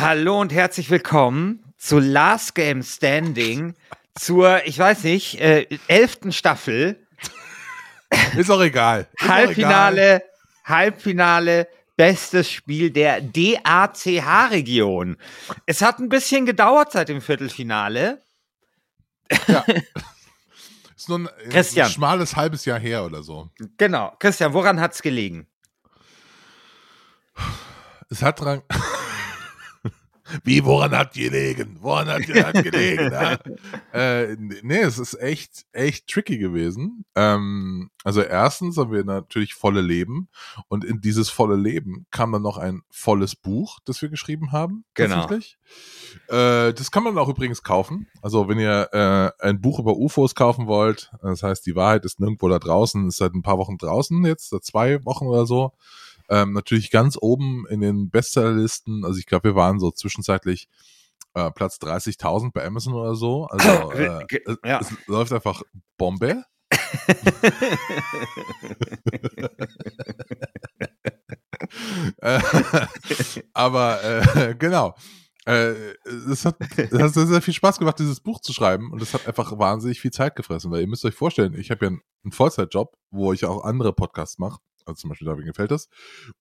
Hallo und herzlich willkommen zu Last Game Standing, zur, ich weiß nicht, äh, elften Staffel. Ist auch egal. Ist Halbfinale, egal. Halbfinale, bestes Spiel der DACH-Region. Es hat ein bisschen gedauert seit dem Viertelfinale. Ja. Ist nur ein, Christian. ein schmales halbes Jahr her oder so. Genau. Christian, woran hat es gelegen? Es hat dran. Wie, woran hat gelegen? Woran hat, hat gelegen? ja? äh, nee, es ist echt, echt tricky gewesen. Ähm, also erstens haben wir natürlich volle Leben und in dieses volle Leben kam dann noch ein volles Buch, das wir geschrieben haben. Genau. Äh, das kann man auch übrigens kaufen. Also wenn ihr äh, ein Buch über UFOs kaufen wollt, das heißt, die Wahrheit ist nirgendwo da draußen, ist seit ein paar Wochen draußen jetzt, seit zwei Wochen oder so. Ähm, natürlich ganz oben in den Bestsellerlisten. Also ich glaube, wir waren so zwischenzeitlich äh, Platz 30.000 bei Amazon oder so. Also äh, ja. es, es läuft einfach Bombe. aber äh, genau. Äh, es hat, es hat sehr, sehr viel Spaß gemacht, dieses Buch zu schreiben und es hat einfach wahnsinnig viel Zeit gefressen, weil ihr müsst euch vorstellen, ich habe ja einen, einen Vollzeitjob, wo ich auch andere Podcasts mache also zum Beispiel da wegen gefällt das.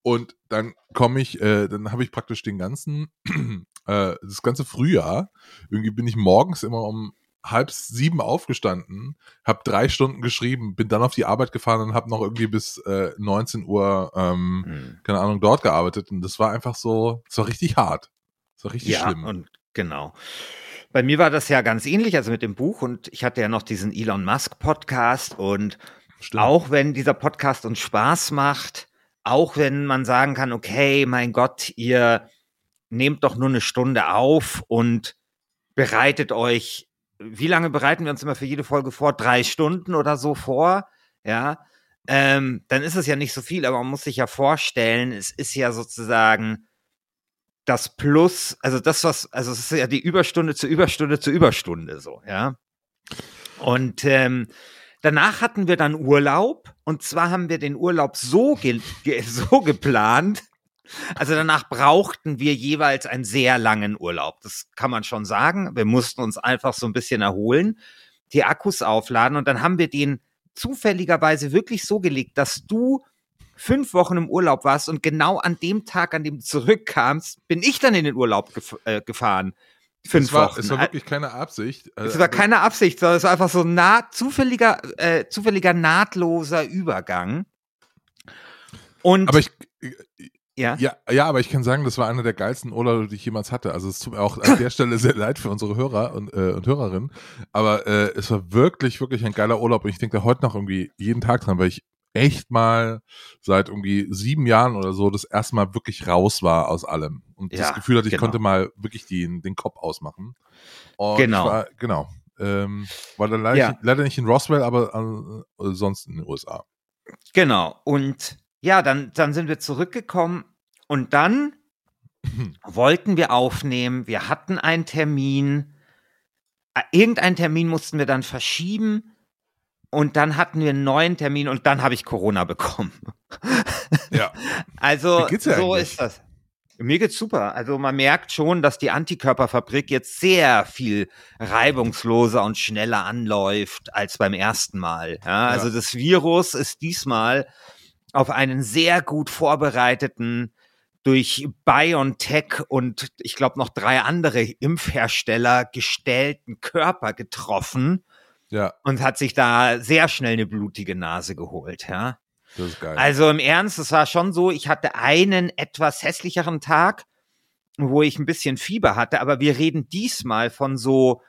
Und dann komme ich, äh, dann habe ich praktisch den ganzen, äh, das ganze Frühjahr, irgendwie bin ich morgens immer um halb sieben aufgestanden, habe drei Stunden geschrieben, bin dann auf die Arbeit gefahren und habe noch irgendwie bis äh, 19 Uhr, ähm, mhm. keine Ahnung, dort gearbeitet. Und das war einfach so, es war richtig hart. Es war richtig ja, schlimm. Und genau. Bei mir war das ja ganz ähnlich, also mit dem Buch und ich hatte ja noch diesen Elon Musk Podcast und Stimmt. Auch wenn dieser Podcast uns Spaß macht, auch wenn man sagen kann, okay, mein Gott, ihr nehmt doch nur eine Stunde auf und bereitet euch, wie lange bereiten wir uns immer für jede Folge vor? Drei Stunden oder so vor, ja. Ähm, dann ist es ja nicht so viel, aber man muss sich ja vorstellen, es ist ja sozusagen das Plus, also das, was, also es ist ja die Überstunde zu Überstunde zu Überstunde so, ja. Und ähm, Danach hatten wir dann Urlaub und zwar haben wir den Urlaub so, ge ge so geplant. Also danach brauchten wir jeweils einen sehr langen Urlaub. Das kann man schon sagen. Wir mussten uns einfach so ein bisschen erholen, die Akkus aufladen und dann haben wir den zufälligerweise wirklich so gelegt, dass du fünf Wochen im Urlaub warst und genau an dem Tag, an dem du zurückkamst, bin ich dann in den Urlaub gef äh, gefahren fünf es war, Wochen. Es war wirklich keine Absicht. Es war also keine Absicht, sondern es war einfach so ein nah, zufälliger, äh, zufälliger nahtloser Übergang. Und aber ich, ja? ja? Ja, aber ich kann sagen, das war einer der geilsten Urlaube, die ich jemals hatte. Also es tut mir auch an der Stelle sehr leid für unsere Hörer und, äh, und Hörerinnen. Aber äh, es war wirklich, wirklich ein geiler Urlaub und ich denke da heute noch irgendwie jeden Tag dran, weil ich echt mal seit irgendwie sieben Jahren oder so das erste Mal wirklich raus war aus allem. Und ja, das Gefühl hatte, ich genau. konnte mal wirklich die, den Kopf ausmachen. Und genau. War, genau. Ähm, war dann leider, ja. nicht, leider, nicht, in Roswell, aber äh, sonst in den USA. Genau. Und ja, dann, dann sind wir zurückgekommen und dann wollten wir aufnehmen. Wir hatten einen Termin. Äh, irgendeinen Termin mussten wir dann verschieben. Und dann hatten wir einen neuen Termin und dann habe ich Corona bekommen. Ja. also so eigentlich? ist das. Mir geht's super. Also man merkt schon, dass die Antikörperfabrik jetzt sehr viel reibungsloser und schneller anläuft als beim ersten Mal. Ja, also das Virus ist diesmal auf einen sehr gut vorbereiteten, durch BioNTech und ich glaube noch drei andere Impfhersteller gestellten Körper getroffen. Ja. Und hat sich da sehr schnell eine blutige Nase geholt, ja. Das ist geil. Also im Ernst, es war schon so, ich hatte einen etwas hässlicheren Tag, wo ich ein bisschen Fieber hatte, aber wir reden diesmal von so,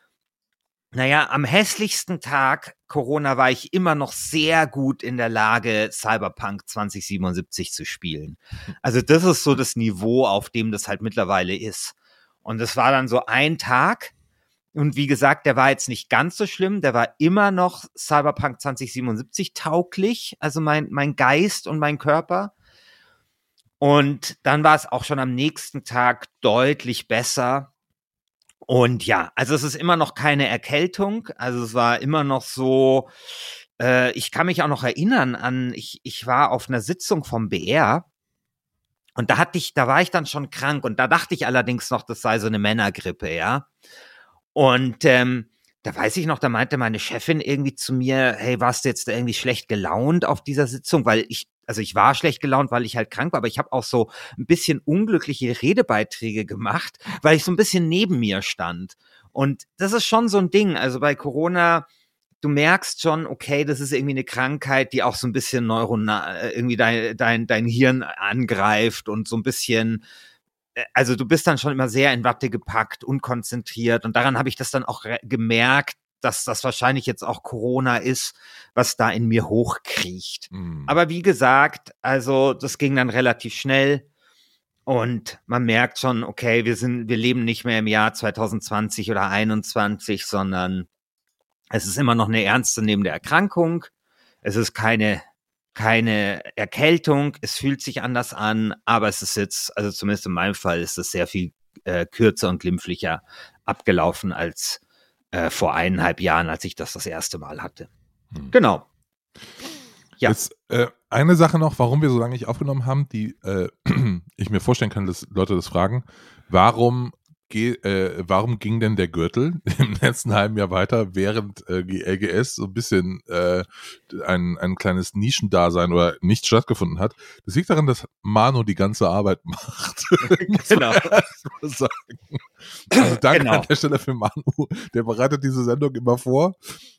naja, am hässlichsten Tag Corona war ich immer noch sehr gut in der Lage, Cyberpunk 2077 zu spielen. Also das ist so das Niveau, auf dem das halt mittlerweile ist. Und es war dann so ein Tag, und wie gesagt, der war jetzt nicht ganz so schlimm. Der war immer noch Cyberpunk 2077 tauglich, also mein, mein Geist und mein Körper. Und dann war es auch schon am nächsten Tag deutlich besser. Und ja, also es ist immer noch keine Erkältung. Also es war immer noch so, äh, ich kann mich auch noch erinnern an, ich, ich war auf einer Sitzung vom BR und da hatte ich, da war ich dann schon krank und da dachte ich allerdings noch, das sei so eine Männergrippe, ja. Und ähm, da weiß ich noch, da meinte meine Chefin irgendwie zu mir, hey, warst du jetzt irgendwie schlecht gelaunt auf dieser Sitzung? Weil ich, also ich war schlecht gelaunt, weil ich halt krank war, aber ich habe auch so ein bisschen unglückliche Redebeiträge gemacht, weil ich so ein bisschen neben mir stand. Und das ist schon so ein Ding. Also bei Corona, du merkst schon, okay, das ist irgendwie eine Krankheit, die auch so ein bisschen neuronal, äh, irgendwie dein, dein, dein Hirn angreift und so ein bisschen also du bist dann schon immer sehr in Watte gepackt, unkonzentriert und daran habe ich das dann auch gemerkt, dass das wahrscheinlich jetzt auch Corona ist, was da in mir hochkriecht. Mhm. Aber wie gesagt, also das ging dann relativ schnell und man merkt schon, okay, wir sind, wir leben nicht mehr im Jahr 2020 oder 21, sondern es ist immer noch eine ernstzunehmende Erkrankung. Es ist keine keine Erkältung, es fühlt sich anders an, aber es ist jetzt, also zumindest in meinem Fall, ist es sehr viel äh, kürzer und glimpflicher abgelaufen als äh, vor eineinhalb Jahren, als ich das das erste Mal hatte. Hm. Genau. Ja. Jetzt äh, eine Sache noch, warum wir so lange nicht aufgenommen haben, die äh, ich mir vorstellen kann, dass Leute das fragen. Warum äh, warum ging denn der Gürtel im letzten halben Jahr weiter, während äh, die LGS so ein bisschen äh, ein, ein kleines Nischendasein oder nicht stattgefunden hat? Das liegt daran, dass Manu die ganze Arbeit macht. genau. Also danke genau. an der Stelle für Manu. Der bereitet diese Sendung immer vor.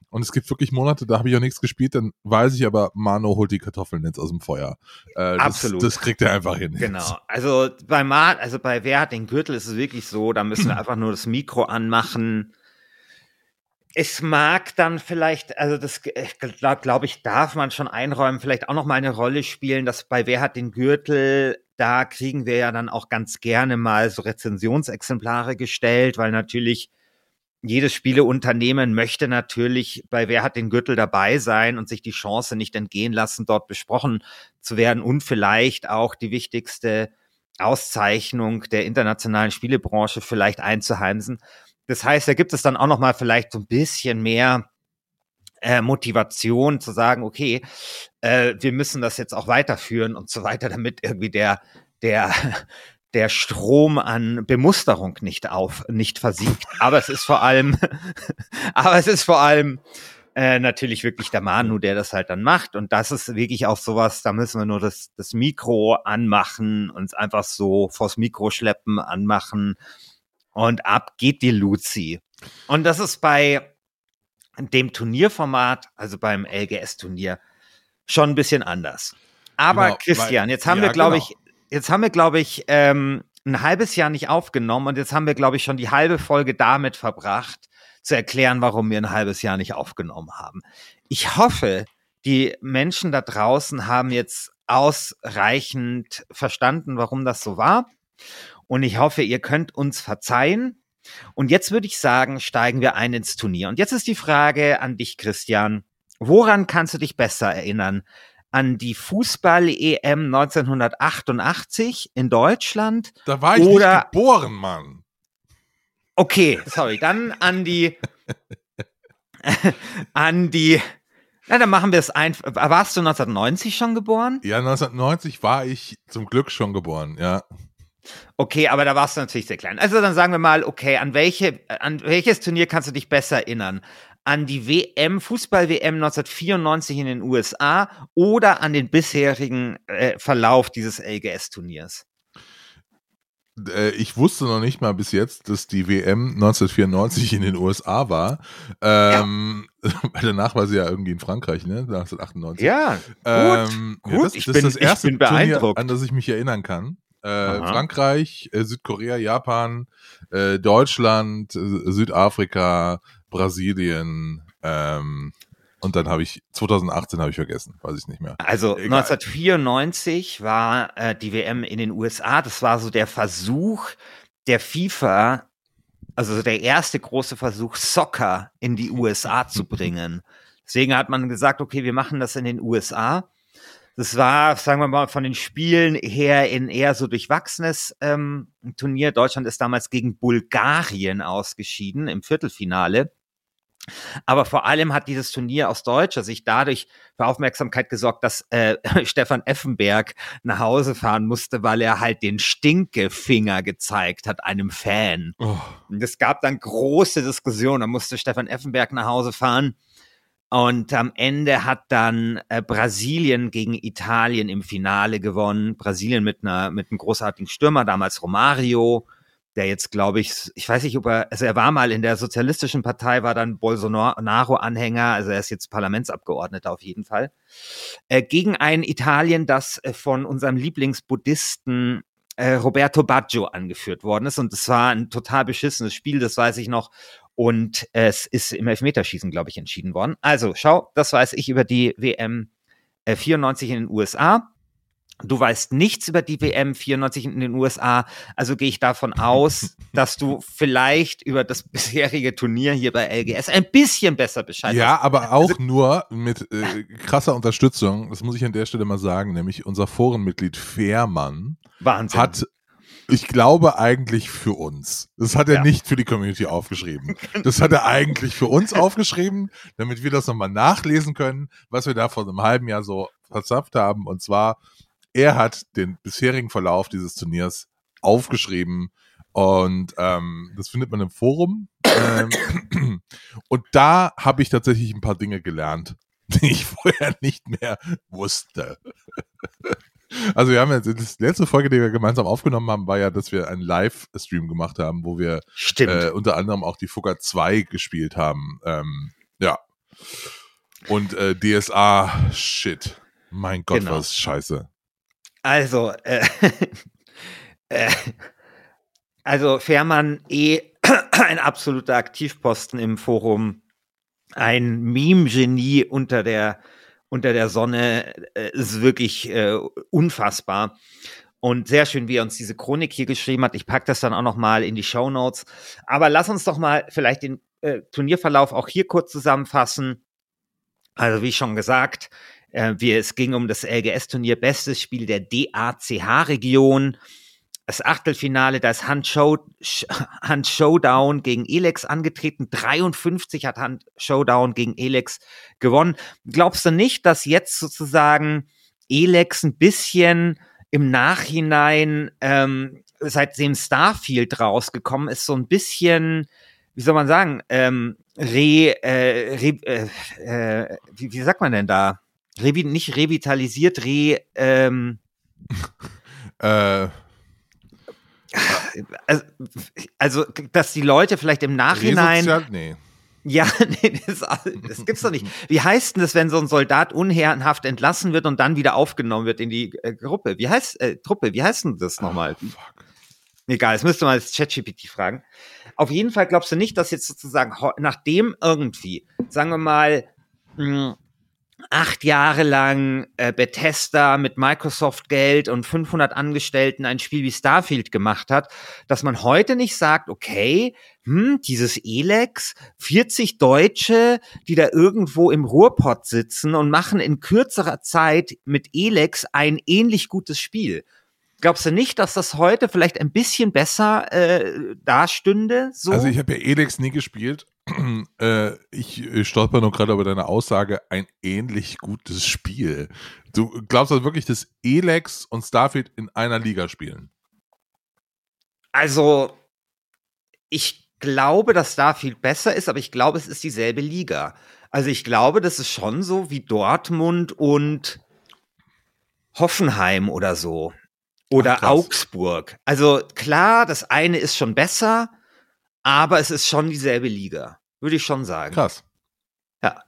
Und es gibt wirklich Monate, da habe ich auch nichts gespielt, dann weiß ich aber, Mano holt die Kartoffeln jetzt aus dem Feuer. Äh, das, Absolut. Das kriegt er einfach hin. Genau. Also bei Mar also bei Wer hat den Gürtel ist es wirklich so, da müssen wir einfach nur das Mikro anmachen. Es mag dann vielleicht, also das glaube glaub ich, darf man schon einräumen, vielleicht auch noch mal eine Rolle spielen, dass bei Wer hat den Gürtel, da kriegen wir ja dann auch ganz gerne mal so Rezensionsexemplare gestellt, weil natürlich jedes Spieleunternehmen möchte natürlich bei Wer hat den Gürtel dabei sein und sich die Chance nicht entgehen lassen, dort besprochen zu werden und vielleicht auch die wichtigste Auszeichnung der internationalen Spielebranche vielleicht einzuheimsen. Das heißt, da gibt es dann auch noch mal vielleicht so ein bisschen mehr äh, Motivation zu sagen, okay, äh, wir müssen das jetzt auch weiterführen und so weiter, damit irgendwie der der der Strom an Bemusterung nicht auf, nicht versiegt. Aber es ist vor allem, aber es ist vor allem äh, natürlich wirklich der Manu, der das halt dann macht. Und das ist wirklich auch sowas, da müssen wir nur das, das Mikro anmachen, uns einfach so vors Mikro schleppen, anmachen und ab geht die Luzi. Und das ist bei dem Turnierformat, also beim LGS-Turnier, schon ein bisschen anders. Aber genau, Christian, jetzt haben ja, wir, glaube genau. ich, jetzt haben wir, glaube ich, ähm, ein halbes Jahr nicht aufgenommen und jetzt haben wir, glaube ich, schon die halbe Folge damit verbracht, zu erklären, warum wir ein halbes Jahr nicht aufgenommen haben. Ich hoffe, die Menschen da draußen haben jetzt ausreichend verstanden, warum das so war. Und ich hoffe, ihr könnt uns verzeihen. Und jetzt würde ich sagen, steigen wir ein ins Turnier. Und jetzt ist die Frage an dich, Christian. Woran kannst du dich besser erinnern? an die Fußball-EM 1988 in Deutschland. Da war ich oder, nicht geboren, Mann. Okay, sorry. Dann an die, an die, na, dann machen wir es einfach. Warst du 1990 schon geboren? Ja, 1990 war ich zum Glück schon geboren, ja. Okay, aber da warst du natürlich sehr klein. Also dann sagen wir mal, okay, an welche, an welches Turnier kannst du dich besser erinnern? an die WM, Fußball-WM 1994 in den USA oder an den bisherigen äh, Verlauf dieses LGS-Turniers? äh, ich wusste noch nicht mal bis jetzt, dass die WM 1994 in den USA war. Ähm, ja. Danach war sie ja irgendwie in Frankreich, ne? 1998. Ja, gut. Ähm, gut. Ja, das, ich das bin, ist das erste ich bin beeindruckt. Turnier, an das ich mich erinnern kann. Äh, Frankreich, äh, Südkorea, Japan, äh, Deutschland, äh, Südafrika, Brasilien, ähm, und dann habe ich 2018 habe ich vergessen, weiß ich nicht mehr. Also Egal. 1994 war äh, die WM in den USA. Das war so der Versuch der FIFA, also der erste große Versuch, Soccer in die USA zu bringen. Deswegen hat man gesagt, okay, wir machen das in den USA. Das war, sagen wir mal, von den Spielen her in eher so durchwachsenes ähm, Turnier. Deutschland ist damals gegen Bulgarien ausgeschieden im Viertelfinale. Aber vor allem hat dieses Turnier aus deutscher Sicht dadurch für Aufmerksamkeit gesorgt, dass äh, Stefan Effenberg nach Hause fahren musste, weil er halt den Stinkefinger gezeigt hat einem Fan. Oh. Und es gab dann große Diskussionen. Da musste Stefan Effenberg nach Hause fahren. Und am Ende hat dann äh, Brasilien gegen Italien im Finale gewonnen. Brasilien mit einer mit einem großartigen Stürmer, damals Romario der jetzt, glaube ich, ich weiß nicht, ob er, also er war mal in der sozialistischen Partei, war dann Bolsonaro-Anhänger, also er ist jetzt Parlamentsabgeordneter auf jeden Fall, äh, gegen ein Italien, das äh, von unserem Lieblingsbuddhisten äh, Roberto Baggio angeführt worden ist. Und es war ein total beschissenes Spiel, das weiß ich noch. Und es ist im Elfmeterschießen, glaube ich, entschieden worden. Also, schau, das weiß ich über die WM äh, 94 in den USA. Du weißt nichts über die WM 94 in den USA, also gehe ich davon aus, dass du vielleicht über das bisherige Turnier hier bei LGS ein bisschen besser Bescheid Ja, hast. aber auch also, nur mit äh, krasser Unterstützung, das muss ich an der Stelle mal sagen, nämlich unser Forenmitglied Fehrmann Wahnsinn. hat ich glaube eigentlich für uns. Das hat er ja. nicht für die Community aufgeschrieben. Das hat er eigentlich für uns aufgeschrieben, damit wir das nochmal nachlesen können, was wir da vor einem halben Jahr so verzapft haben. Und zwar er hat den bisherigen Verlauf dieses Turniers aufgeschrieben und ähm, das findet man im Forum. Ähm, und da habe ich tatsächlich ein paar Dinge gelernt, die ich vorher nicht mehr wusste. Also wir haben jetzt, die letzte Folge, die wir gemeinsam aufgenommen haben, war ja, dass wir einen Live-Stream gemacht haben, wo wir äh, unter anderem auch die Fugger 2 gespielt haben. Ähm, ja. Und äh, DSA, shit. Mein Gott, genau. was scheiße. Also, äh, äh, also Fährmann eh ein absoluter Aktivposten im Forum, ein Meme-Genie unter der unter der Sonne äh, ist wirklich äh, unfassbar. Und sehr schön, wie er uns diese Chronik hier geschrieben hat. Ich packe das dann auch noch mal in die Show Notes. Aber lass uns doch mal vielleicht den äh, Turnierverlauf auch hier kurz zusammenfassen. Also wie schon gesagt, äh, wir, es ging um das LGS-Turnier Bestes Spiel der DACH-Region. Das Achtelfinale, da ist Hand, Show, Hand Showdown gegen Elex angetreten. 53 hat Hand Showdown gegen Elex gewonnen. Glaubst du nicht, dass jetzt sozusagen Elex ein bisschen im Nachhinein, ähm, seitdem Starfield rausgekommen ist, so ein bisschen, wie soll man sagen, ähm, re, äh, re äh, äh, wie, wie sagt man denn da? Revi nicht revitalisiert, re. Ähm, äh. Also, also, dass die Leute vielleicht im Nachhinein. Resozial? Nee. Ja, nee, das, das, gibt's doch nicht. Wie heißt denn das, wenn so ein Soldat unherrenhaft entlassen wird und dann wieder aufgenommen wird in die äh, Gruppe? Wie heißt, äh, Truppe, wie heißt denn das nochmal? Oh, Egal, das müsste man als ChatGPT fragen. Auf jeden Fall glaubst du nicht, dass jetzt sozusagen, nachdem irgendwie, sagen wir mal, mh, hm, acht Jahre lang äh, Bethesda mit Microsoft Geld und 500 Angestellten ein Spiel wie Starfield gemacht hat, dass man heute nicht sagt, okay, hm, dieses Elex, 40 Deutsche, die da irgendwo im Ruhrpott sitzen und machen in kürzerer Zeit mit Elex ein ähnlich gutes Spiel. Glaubst du nicht, dass das heute vielleicht ein bisschen besser äh, dastünde? So? Also ich habe ja Elex nie gespielt, äh, ich stolper nur gerade über deine Aussage, ein ähnlich gutes Spiel. Du glaubst also wirklich, dass Elex und Starfield in einer Liga spielen? Also, ich glaube, dass Starfield besser ist, aber ich glaube, es ist dieselbe Liga. Also ich glaube, das ist schon so wie Dortmund und Hoffenheim oder so. oder Ach, Augsburg. Also klar, das eine ist schon besser, aber es ist schon dieselbe Liga, würde ich schon sagen. Krass. Ja.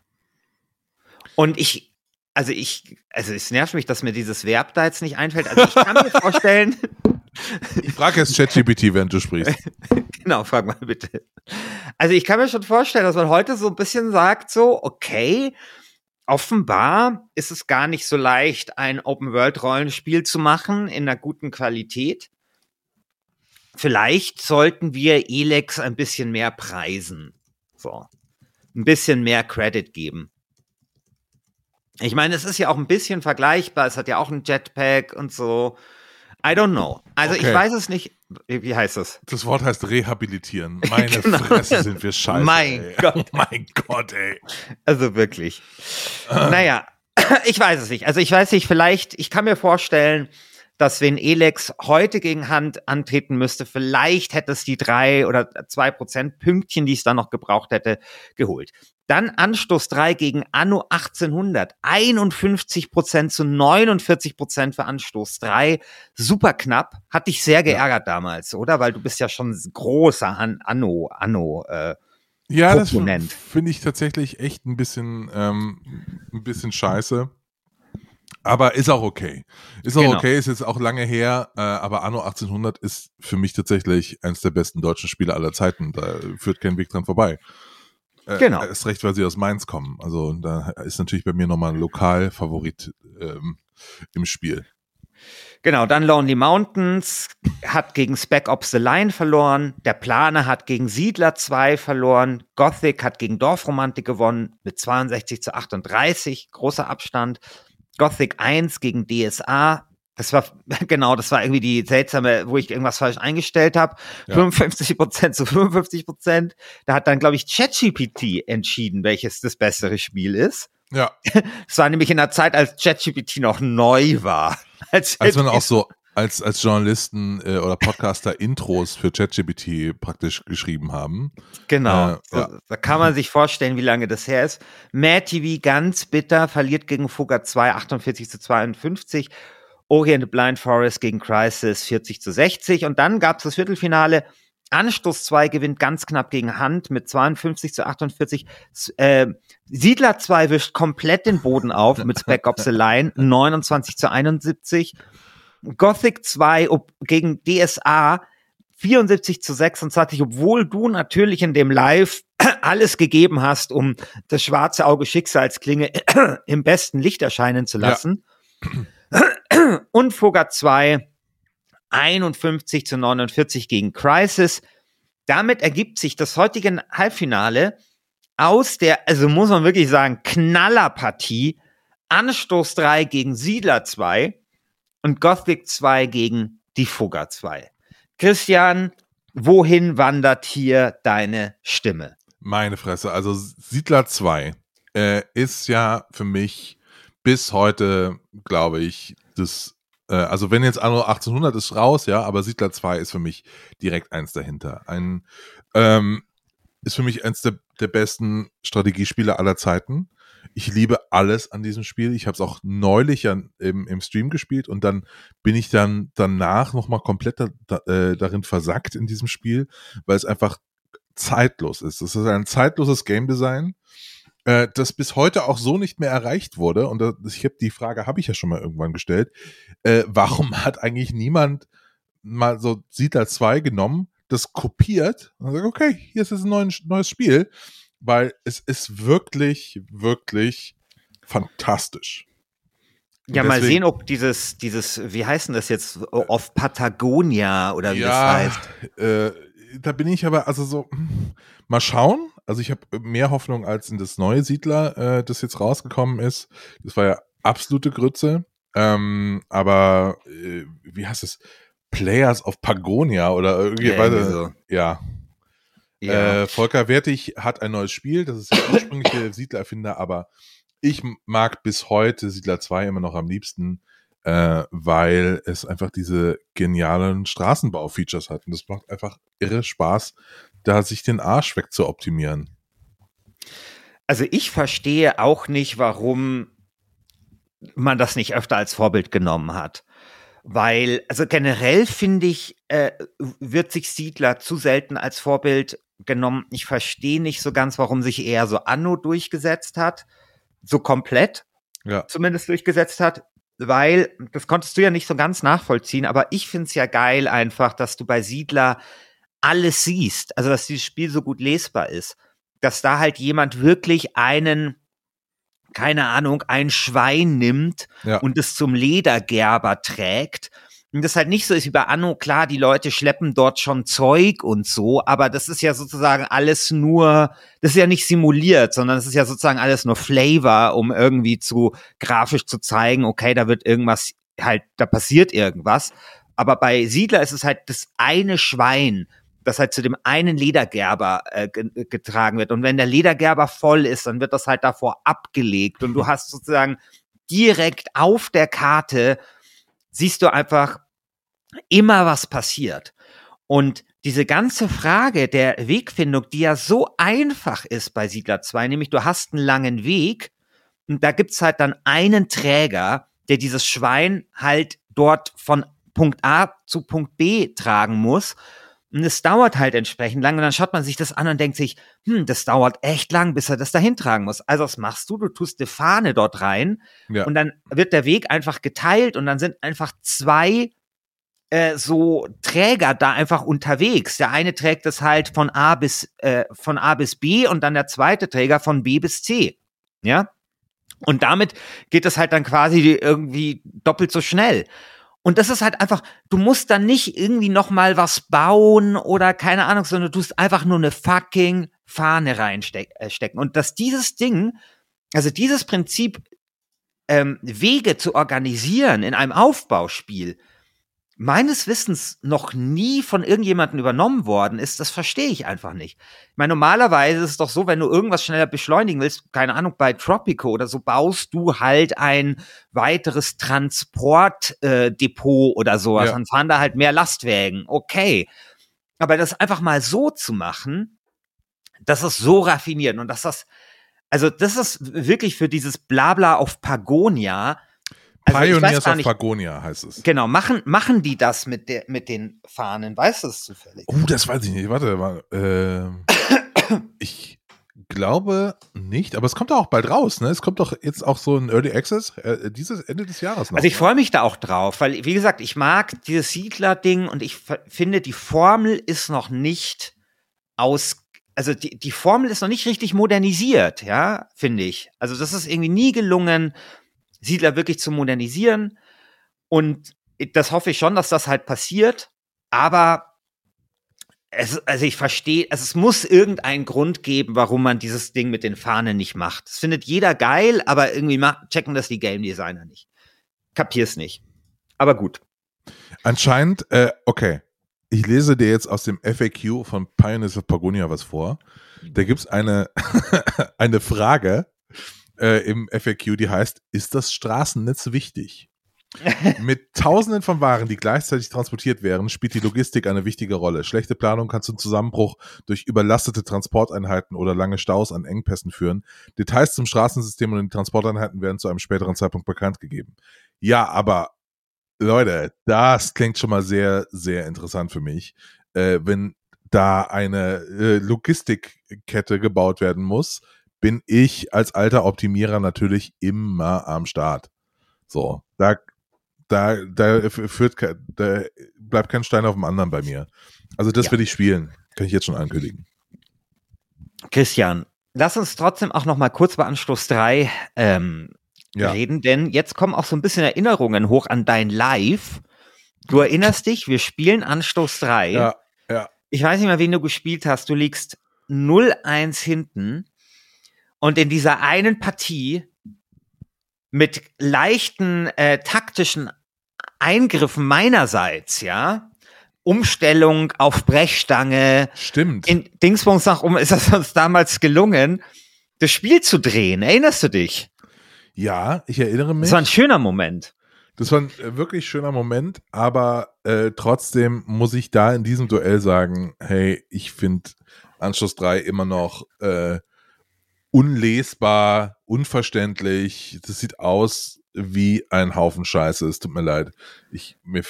Und ich, also ich, also es nervt mich, dass mir dieses Verb da jetzt nicht einfällt. Also ich kann mir vorstellen. Ich frage jetzt ChatGPT, während du sprichst. genau, frag mal bitte. Also ich kann mir schon vorstellen, dass man heute so ein bisschen sagt, so, okay, offenbar ist es gar nicht so leicht, ein Open-World-Rollenspiel zu machen in einer guten Qualität. Vielleicht sollten wir Elex ein bisschen mehr preisen. So. Ein bisschen mehr Credit geben. Ich meine, es ist ja auch ein bisschen vergleichbar. Es hat ja auch ein Jetpack und so. I don't know. Also okay. ich weiß es nicht. Wie heißt das? Das Wort heißt rehabilitieren. Meine genau. Fresse sind wir scheiße. Mein ey. Gott. Oh mein Gott, ey. Also wirklich. Naja, ich weiß es nicht. Also ich weiß nicht, vielleicht, ich kann mir vorstellen, dass wenn Elex heute gegen Hand antreten müsste, vielleicht hätte es die drei oder zwei Prozent Pünktchen, die es dann noch gebraucht hätte, geholt. Dann Anstoß 3 gegen Anno 1800. 51 Prozent zu 49 Prozent für Anstoß 3. Super knapp. Hat dich sehr geärgert ja. damals, oder? Weil du bist ja schon großer An Anno, Anno, äh, ja, Proponent. das finde ich tatsächlich echt ein bisschen, ähm, ein bisschen scheiße. Aber ist auch okay. Ist auch genau. okay, ist jetzt auch lange her, äh, aber Anno 1800 ist für mich tatsächlich eines der besten deutschen Spiele aller Zeiten. Da führt kein Weg dran vorbei. Äh, genau. Ist recht, weil sie aus Mainz kommen. Also da ist natürlich bei mir nochmal ein Lokalfavorit ähm, im Spiel. Genau, dann Lonely Mountains hat gegen Spec Ops The Line verloren, der Planer hat gegen Siedler 2 verloren, Gothic hat gegen Dorfromantik gewonnen mit 62 zu 38, großer Abstand. Gothic 1 gegen DSA. Das war, genau, das war irgendwie die seltsame, wo ich irgendwas falsch eingestellt habe. Ja. 55 Prozent zu 55 Prozent. Da hat dann, glaube ich, ChatGPT entschieden, welches das bessere Spiel ist. Ja. Es war nämlich in der Zeit, als ChatGPT noch neu war. Als, als man auch so als, als Journalisten äh, oder Podcaster Intros für ChatGPT praktisch geschrieben haben. Genau. Äh, ja. Da kann man sich vorstellen, wie lange das her ist. Mad TV ganz bitter, verliert gegen Fugger 2, 48 zu 52. Orient Blind Forest gegen Crisis 40 zu 60. Und dann gab es das Viertelfinale. Anstoß 2 gewinnt ganz knapp gegen Hand mit 52 zu 48. Äh, Siedler 2 wischt komplett den Boden auf mit Spec Ops the Line 29 zu 71. Gothic 2 ob, gegen DSA 74 zu 26, obwohl du natürlich in dem Live alles gegeben hast, um das schwarze Auge Schicksalsklinge im besten Licht erscheinen zu lassen. Ja. Und Fugger 2 51 zu 49 gegen Crisis. Damit ergibt sich das heutige Halbfinale aus der, also muss man wirklich sagen, Knallerpartie. Anstoß 3 gegen Siedler 2 und Gothic 2 gegen die Fugger 2. Christian, wohin wandert hier deine Stimme? Meine Fresse, also Siedler 2 äh, ist ja für mich bis heute, glaube ich, das, äh, also wenn jetzt Anno 1800 ist raus, ja, aber Siedler 2 ist für mich direkt eins dahinter. Ein, ähm, ist für mich eins der, der besten Strategiespiele aller Zeiten. Ich liebe alles an diesem Spiel. Ich habe es auch neulich an, im, im Stream gespielt und dann bin ich dann danach nochmal komplett da, da, äh, darin versackt in diesem Spiel, weil es einfach zeitlos ist. Es ist ein zeitloses Game Design, äh, das bis heute auch so nicht mehr erreicht wurde. Und das, ich habe die Frage, habe ich ja schon mal irgendwann gestellt, äh, warum hat eigentlich niemand mal so Siedler 2 genommen, das kopiert und sagt, okay, hier ist jetzt ein neues Spiel weil es ist wirklich, wirklich fantastisch. Ja, mal sehen, ob dieses, dieses, wie heißt denn das jetzt, auf Patagonia oder wie ja, das heißt. Äh, da bin ich aber, also so, hm, mal schauen. Also ich habe mehr Hoffnung als in das neue Siedler, äh, das jetzt rausgekommen ist. Das war ja absolute Grütze. Ähm, aber äh, wie heißt es? Players of Pagonia oder irgendwie, ja, weiter, so. ja, ja. Äh, Volker Wertig hat ein neues Spiel, das ist der ursprüngliche Siedler-Erfinder, aber ich mag bis heute Siedler 2 immer noch am liebsten, äh, weil es einfach diese genialen Straßenbau-Features hat. Und das macht einfach irre Spaß, da sich den Arsch weg zu optimieren. Also ich verstehe auch nicht, warum man das nicht öfter als Vorbild genommen hat. Weil, also generell finde ich, äh, wird sich Siedler zu selten als Vorbild genommen. Ich verstehe nicht so ganz, warum sich eher so Anno durchgesetzt hat. So komplett. Ja. Zumindest durchgesetzt hat. Weil, das konntest du ja nicht so ganz nachvollziehen, aber ich finde es ja geil einfach, dass du bei Siedler alles siehst. Also, dass dieses Spiel so gut lesbar ist. Dass da halt jemand wirklich einen keine Ahnung, ein Schwein nimmt ja. und es zum Ledergerber trägt. Und das halt nicht so ist wie bei Anno, klar, die Leute schleppen dort schon Zeug und so, aber das ist ja sozusagen alles nur, das ist ja nicht simuliert, sondern das ist ja sozusagen alles nur Flavor, um irgendwie zu grafisch zu zeigen, okay, da wird irgendwas halt, da passiert irgendwas. Aber bei Siedler ist es halt das eine Schwein das halt zu dem einen Ledergerber äh, getragen wird. Und wenn der Ledergerber voll ist, dann wird das halt davor abgelegt und du hast sozusagen direkt auf der Karte siehst du einfach immer, was passiert. Und diese ganze Frage der Wegfindung, die ja so einfach ist bei Siedler 2, nämlich du hast einen langen Weg und da gibt's halt dann einen Träger, der dieses Schwein halt dort von Punkt A zu Punkt B tragen muss. Und es dauert halt entsprechend lang und dann schaut man sich das an und denkt sich, hm, das dauert echt lang, bis er das dahin tragen muss. Also was machst du? Du tust eine Fahne dort rein ja. und dann wird der Weg einfach geteilt und dann sind einfach zwei äh, so Träger da einfach unterwegs. Der eine trägt es halt von A bis äh, von A bis B und dann der zweite Träger von B bis C. Ja? Und damit geht es halt dann quasi irgendwie doppelt so schnell. Und das ist halt einfach, du musst dann nicht irgendwie noch mal was bauen oder keine Ahnung, sondern du tust einfach nur eine fucking Fahne reinstecken. Äh, und dass dieses Ding, also dieses Prinzip, ähm, Wege zu organisieren in einem Aufbauspiel, meines Wissens noch nie von irgendjemandem übernommen worden ist, das verstehe ich einfach nicht. Ich meine, normalerweise ist es doch so, wenn du irgendwas schneller beschleunigen willst, keine Ahnung, bei Tropico oder so, baust du halt ein weiteres Transportdepot äh, oder sowas. Ja. Dann fahren da halt mehr Lastwägen. Okay. Aber das einfach mal so zu machen, das ist so raffiniert und dass das, also das ist wirklich für dieses Blabla auf Pagonia, also Pioneers of Pagonia heißt es. Genau, machen, machen die das mit, der, mit den Fahnen? Weißt du es zufällig? Oh, das weiß ich nicht. Warte mal. Äh, ich glaube nicht, aber es kommt auch bald raus. Ne? Es kommt doch jetzt auch so ein Early Access äh, dieses Ende des Jahres noch. Also ich freue mich da auch drauf, weil, wie gesagt, ich mag dieses Siedler-Ding und ich finde, die Formel ist noch nicht aus also die, die Formel ist noch nicht richtig modernisiert, ja, finde ich. Also das ist irgendwie nie gelungen, Siedler wirklich zu modernisieren. Und das hoffe ich schon, dass das halt passiert. Aber es, also ich verstehe, also es muss irgendeinen Grund geben, warum man dieses Ding mit den Fahnen nicht macht. Das findet jeder geil, aber irgendwie checken das die Game Designer nicht. Kapier's nicht. Aber gut. Anscheinend, äh, okay. Ich lese dir jetzt aus dem FAQ von Pioneers of Pagonia was vor. Da gibt's eine, eine Frage, äh, im FAQ, die heißt, ist das Straßennetz wichtig? Mit Tausenden von Waren, die gleichzeitig transportiert werden, spielt die Logistik eine wichtige Rolle. Schlechte Planung kann zum Zusammenbruch durch überlastete Transporteinheiten oder lange Staus an Engpässen führen. Details zum Straßensystem und den Transporteinheiten werden zu einem späteren Zeitpunkt bekannt gegeben. Ja, aber Leute, das klingt schon mal sehr, sehr interessant für mich. Äh, wenn da eine äh, Logistikkette gebaut werden muss, bin ich als alter Optimierer natürlich immer am Start. So, da, da, da führt, da bleibt kein Stein auf dem anderen bei mir. Also das ja. will ich spielen. Kann ich jetzt schon ankündigen. Christian, lass uns trotzdem auch noch mal kurz bei Anschluss 3 ähm, ja. reden, denn jetzt kommen auch so ein bisschen Erinnerungen hoch an dein Live. Du erinnerst dich, wir spielen Anstoß 3. Ja, ja. Ich weiß nicht mehr, wen du gespielt hast. Du liegst 0-1 hinten und in dieser einen Partie mit leichten äh, taktischen Eingriffen meinerseits, ja, Umstellung auf Brechstange. Stimmt. In Dingsbums nach um ist es uns damals gelungen, das Spiel zu drehen. Erinnerst du dich? Ja, ich erinnere mich. Das war ein schöner Moment. Das war ein äh, wirklich schöner Moment, aber äh, trotzdem muss ich da in diesem Duell sagen, hey, ich finde Anschluss 3 immer noch äh, unlesbar, unverständlich. Das sieht aus wie ein Haufen Scheiße. Es tut mir leid. Ich, mir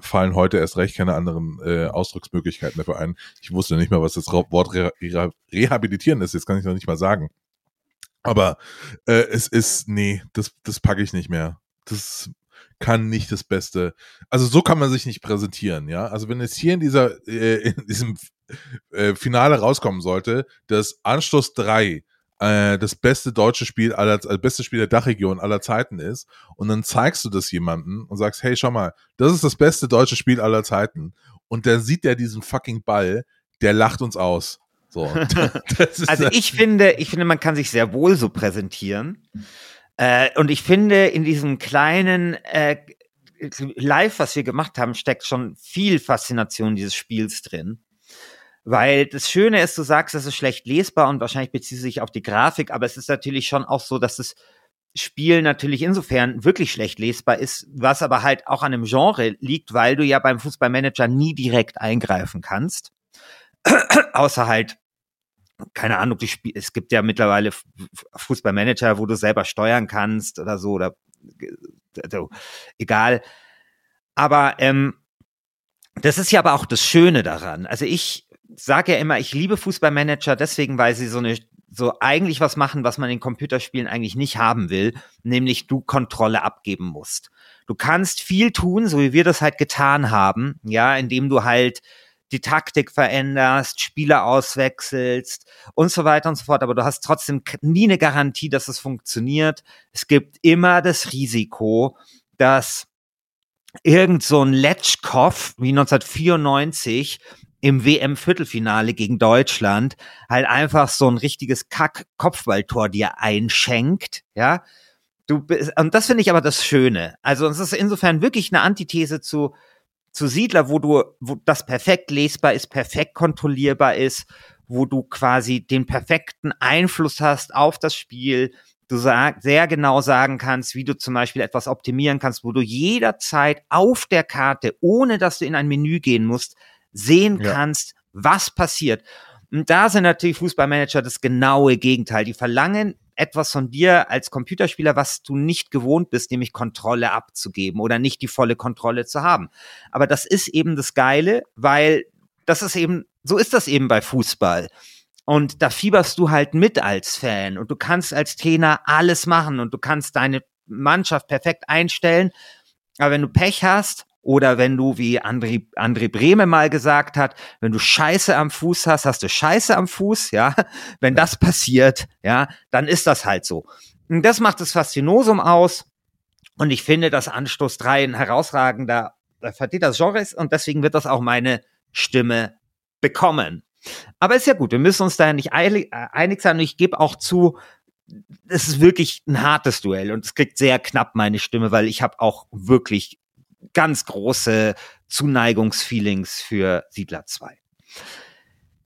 fallen heute erst recht keine anderen äh, Ausdrucksmöglichkeiten dafür ein. Ich wusste nicht mal, was das Wort Re Re rehabilitieren ist. Jetzt kann ich noch nicht mal sagen. Aber äh, es ist, nee, das, das packe ich nicht mehr. Das kann nicht das Beste. Also so kann man sich nicht präsentieren, ja. Also wenn es hier in dieser, äh, in diesem äh, Finale rauskommen sollte, dass Anstoß 3 äh, das beste deutsche Spiel aller, also beste Spiel der Dachregion aller Zeiten ist und dann zeigst du das jemandem und sagst, hey, schau mal, das ist das beste deutsche Spiel aller Zeiten und dann sieht der diesen fucking Ball, der lacht uns aus. So. also ich finde, ich finde, man kann sich sehr wohl so präsentieren. Äh, und ich finde, in diesem kleinen äh, Live, was wir gemacht haben, steckt schon viel Faszination dieses Spiels drin. Weil das Schöne ist, du sagst, es ist schlecht lesbar und wahrscheinlich bezieht sich auf die Grafik, aber es ist natürlich schon auch so, dass das Spiel natürlich insofern wirklich schlecht lesbar ist, was aber halt auch an einem Genre liegt, weil du ja beim Fußballmanager nie direkt eingreifen kannst. Außer halt, keine Ahnung, die Spiel es gibt ja mittlerweile Fußballmanager, wo du selber steuern kannst oder so, oder also, egal. Aber ähm, das ist ja aber auch das Schöne daran. Also ich sage ja immer, ich liebe Fußballmanager deswegen, weil sie so eine so eigentlich was machen, was man in Computerspielen eigentlich nicht haben will, nämlich du Kontrolle abgeben musst. Du kannst viel tun, so wie wir das halt getan haben, ja, indem du halt die Taktik veränderst, Spieler auswechselst und so weiter und so fort, aber du hast trotzdem nie eine Garantie, dass es funktioniert. Es gibt immer das Risiko, dass irgend so ein Letschkow wie 1994 im WM-Viertelfinale gegen Deutschland halt einfach so ein richtiges Kack-Kopfballtor dir einschenkt, ja. Du bist, und das finde ich aber das Schöne. Also es ist insofern wirklich eine Antithese zu, zu Siedler, wo du, wo das perfekt lesbar ist, perfekt kontrollierbar ist, wo du quasi den perfekten Einfluss hast auf das Spiel, du sag, sehr genau sagen kannst, wie du zum Beispiel etwas optimieren kannst, wo du jederzeit auf der Karte, ohne dass du in ein Menü gehen musst, sehen ja. kannst, was passiert. Und da sind natürlich Fußballmanager das genaue Gegenteil. Die verlangen etwas von dir als Computerspieler, was du nicht gewohnt bist, nämlich Kontrolle abzugeben oder nicht die volle Kontrolle zu haben. Aber das ist eben das Geile, weil das ist eben, so ist das eben bei Fußball. Und da fieberst du halt mit als Fan und du kannst als Trainer alles machen und du kannst deine Mannschaft perfekt einstellen. Aber wenn du Pech hast oder wenn du, wie André, André Brehme mal gesagt hat, wenn du Scheiße am Fuß hast, hast du Scheiße am Fuß, ja. Wenn das passiert, ja, dann ist das halt so. Und das macht das Faszinosum aus. Und ich finde, dass Anstoß 3 ein herausragender Vertreter des Genres und deswegen wird das auch meine Stimme bekommen. Aber ist ja gut, wir müssen uns da nicht äh, einig sein und ich gebe auch zu, es ist wirklich ein hartes Duell und es kriegt sehr knapp meine Stimme, weil ich habe auch wirklich ganz große Zuneigungsfeelings für Siedler 2.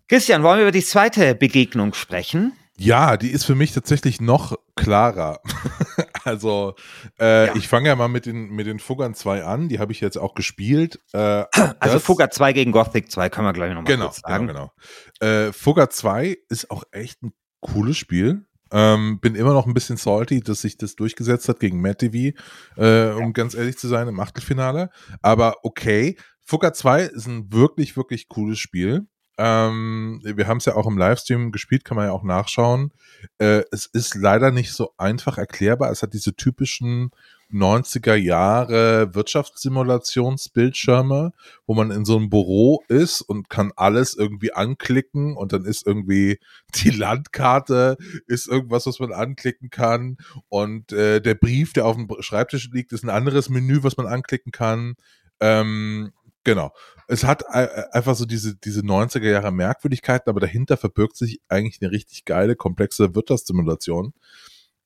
Christian, wollen wir über die zweite Begegnung sprechen? Ja, die ist für mich tatsächlich noch klarer. also, äh, ja. ich fange ja mal mit den, mit den Fuggern 2 an. Die habe ich jetzt auch gespielt. Äh, also, Fugger 2 gegen Gothic 2 können wir gleich nochmal genau, kurz sagen. Genau, genau. Äh, Fugger 2 ist auch echt ein cooles Spiel. Ähm, bin immer noch ein bisschen salty, dass sich das durchgesetzt hat gegen Matt TV, äh, um ganz ehrlich zu sein, im Achtelfinale. Aber okay, Fugger 2 ist ein wirklich, wirklich cooles Spiel. Ähm, wir haben es ja auch im Livestream gespielt, kann man ja auch nachschauen. Äh, es ist leider nicht so einfach erklärbar. Es hat diese typischen 90er Jahre Wirtschaftssimulationsbildschirme, wo man in so einem Büro ist und kann alles irgendwie anklicken und dann ist irgendwie die Landkarte, ist irgendwas, was man anklicken kann und äh, der Brief, der auf dem Schreibtisch liegt, ist ein anderes Menü, was man anklicken kann. Ähm, genau. Es hat äh, einfach so diese, diese 90er Jahre Merkwürdigkeiten, aber dahinter verbirgt sich eigentlich eine richtig geile, komplexe Wirtschaftssimulation.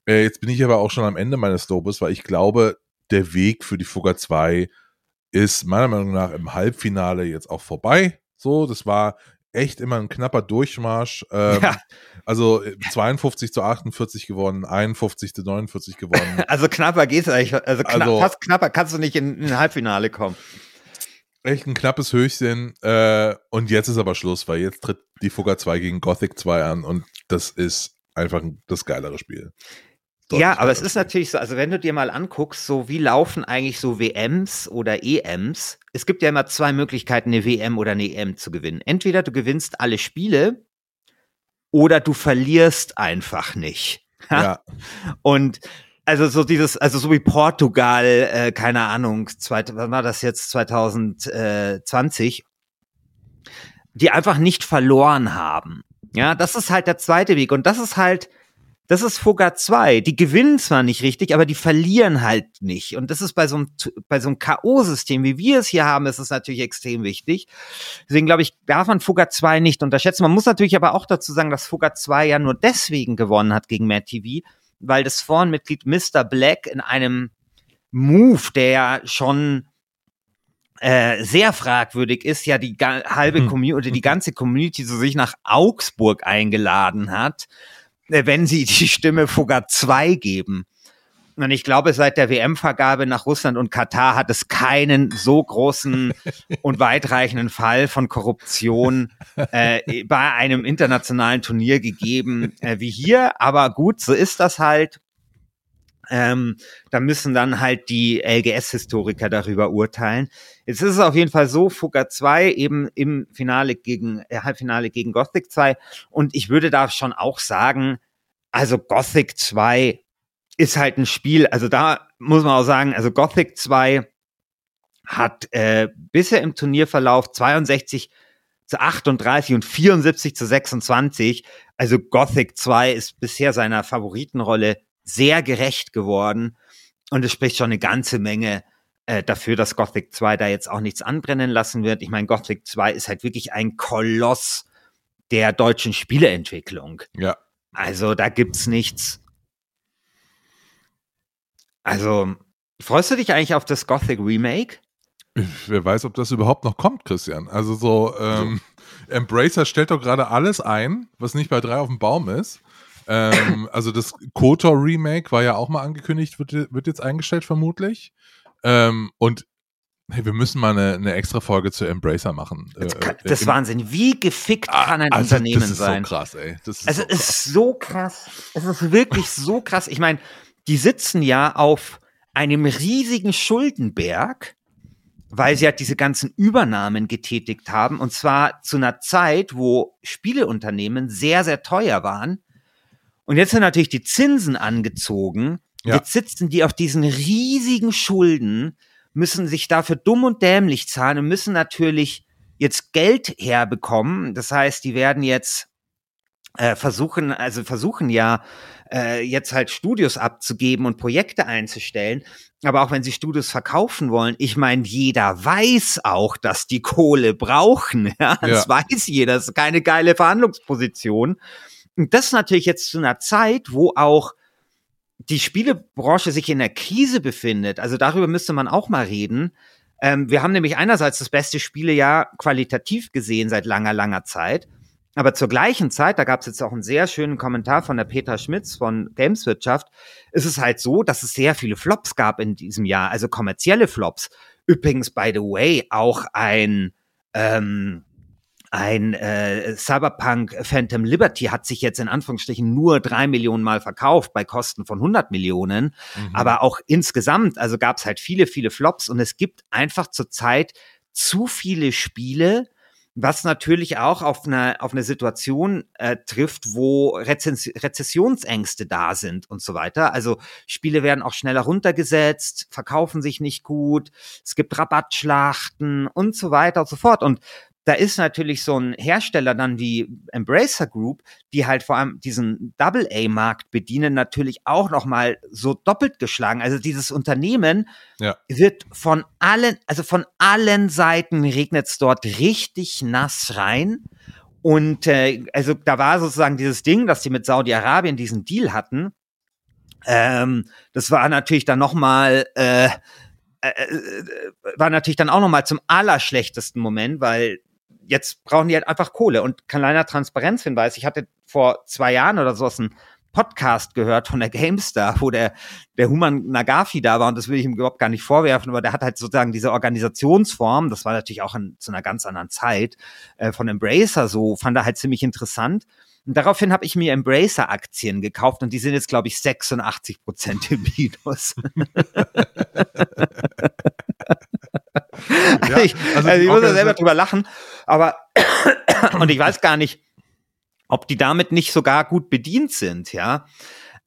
Äh, jetzt bin ich aber auch schon am Ende meines Lobes, weil ich glaube, der Weg für die Fugger 2 ist meiner Meinung nach im Halbfinale jetzt auch vorbei. So, das war echt immer ein knapper Durchmarsch. Ähm, ja. Also 52 äh, zu 48 gewonnen, 51 zu 49 gewonnen. Also knapper geht's eigentlich. Also, knapp, also fast knapper kannst du nicht in, in ein Halbfinale kommen. Echt ein knappes Höchstchen. Äh, und jetzt ist aber Schluss, weil jetzt tritt die Fugger 2 gegen Gothic 2 an und das ist einfach das geilere Spiel. Ja, aber es ist natürlich so, also wenn du dir mal anguckst, so wie laufen eigentlich so WMs oder EMs? Es gibt ja immer zwei Möglichkeiten, eine WM oder eine EM zu gewinnen. Entweder du gewinnst alle Spiele oder du verlierst einfach nicht. Ja. Und also so dieses, also so wie Portugal, äh, keine Ahnung, zweit, was war das jetzt 2020, die einfach nicht verloren haben. Ja, das ist halt der zweite Weg und das ist halt das ist Fugger 2. Die gewinnen zwar nicht richtig, aber die verlieren halt nicht. Und das ist bei so einem, bei so einem K.O.-System, wie wir es hier haben, ist es natürlich extrem wichtig. Deswegen glaube ich, darf man Fugger 2 nicht unterschätzen. Man muss natürlich aber auch dazu sagen, dass Fugger 2 ja nur deswegen gewonnen hat gegen Matt TV, weil das Forenmitglied Mr. Black in einem Move, der ja schon äh, sehr fragwürdig ist, ja die halbe hm. Community, die ganze Community so sich nach Augsburg eingeladen hat wenn sie die Stimme Fugger 2 geben. Und ich glaube, seit der WM-Vergabe nach Russland und Katar hat es keinen so großen und weitreichenden Fall von Korruption äh, bei einem internationalen Turnier gegeben äh, wie hier. Aber gut, so ist das halt. Ähm, da müssen dann halt die LGS-Historiker darüber urteilen. Jetzt ist es auf jeden Fall so, Fugger 2 eben im Finale gegen, äh, Halbfinale gegen Gothic 2. Und ich würde da schon auch sagen, also Gothic 2 ist halt ein Spiel, also da muss man auch sagen, also Gothic 2 hat äh, bisher im Turnierverlauf 62 zu 38 und 74 zu 26. Also Gothic 2 ist bisher seiner Favoritenrolle sehr gerecht geworden. Und es spricht schon eine ganze Menge äh, dafür, dass Gothic 2 da jetzt auch nichts anbrennen lassen wird. Ich meine, Gothic 2 ist halt wirklich ein Koloss der deutschen Spieleentwicklung. Ja. Also da gibt's nichts. Also, freust du dich eigentlich auf das Gothic Remake? Wer weiß, ob das überhaupt noch kommt, Christian. Also so, ähm, Embracer stellt doch gerade alles ein, was nicht bei drei auf dem Baum ist. Ähm, also das KOTOR Remake war ja auch mal angekündigt, wird, wird jetzt eingestellt vermutlich. Ähm, und hey, wir müssen mal eine, eine extra Folge zu Embracer machen. Das, äh, kann, das ist Wahnsinn. Wie gefickt ah, kann ein also Unternehmen sein? Das ist sein? so krass, ey. Das ist also so es ist so krass. Es ist wirklich so krass. Ich meine, die sitzen ja auf einem riesigen Schuldenberg weil sie halt diese ganzen Übernahmen getätigt haben und zwar zu einer Zeit, wo Spieleunternehmen sehr, sehr teuer waren und jetzt sind natürlich die Zinsen angezogen. Ja. Jetzt sitzen die auf diesen riesigen Schulden, müssen sich dafür dumm und dämlich zahlen und müssen natürlich jetzt Geld herbekommen. Das heißt, die werden jetzt äh, versuchen, also versuchen ja äh, jetzt halt Studios abzugeben und Projekte einzustellen. Aber auch wenn sie Studios verkaufen wollen, ich meine, jeder weiß auch, dass die Kohle brauchen. Ja? Das ja. weiß jeder. Das ist keine geile Verhandlungsposition. Und das natürlich jetzt zu einer Zeit, wo auch die Spielebranche sich in der Krise befindet. Also darüber müsste man auch mal reden. Ähm, wir haben nämlich einerseits das beste Spielejahr qualitativ gesehen seit langer, langer Zeit. Aber zur gleichen Zeit, da gab es jetzt auch einen sehr schönen Kommentar von der Peter Schmitz von Gameswirtschaft, ist es halt so, dass es sehr viele Flops gab in diesem Jahr, also kommerzielle Flops. Übrigens, by the way, auch ein ähm, ein äh, Cyberpunk Phantom Liberty hat sich jetzt in Anführungsstrichen nur drei Millionen Mal verkauft bei Kosten von 100 Millionen. Mhm. Aber auch insgesamt, also gab es halt viele, viele Flops und es gibt einfach zurzeit zu viele Spiele, was natürlich auch auf eine, auf eine Situation äh, trifft, wo Rezens Rezessionsängste da sind und so weiter. Also Spiele werden auch schneller runtergesetzt, verkaufen sich nicht gut, es gibt Rabattschlachten und so weiter und so fort. Und da ist natürlich so ein Hersteller dann wie Embracer Group, die halt vor allem diesen Double-A-Markt bedienen, natürlich auch nochmal so doppelt geschlagen. Also dieses Unternehmen ja. wird von allen, also von allen Seiten regnet es dort richtig nass rein. Und äh, also da war sozusagen dieses Ding, dass die mit Saudi-Arabien diesen Deal hatten. Ähm, das war natürlich dann nochmal äh, äh, äh, war natürlich dann auch nochmal zum allerschlechtesten Moment, weil jetzt brauchen die halt einfach Kohle. Und kleiner Transparenzhinweis, ich hatte vor zwei Jahren oder so einen Podcast gehört von der GameStar, wo der, der Human Nagafi da war und das will ich ihm überhaupt gar nicht vorwerfen, aber der hat halt sozusagen diese Organisationsform, das war natürlich auch in, zu einer ganz anderen Zeit, äh, von Embracer so, fand er halt ziemlich interessant. Und daraufhin habe ich mir Embracer-Aktien gekauft und die sind jetzt, glaube ich, 86 Prozent im Minus. ja, ich, also, also ich muss da selber drüber lachen, aber und ich weiß gar nicht, ob die damit nicht sogar gut bedient sind, ja.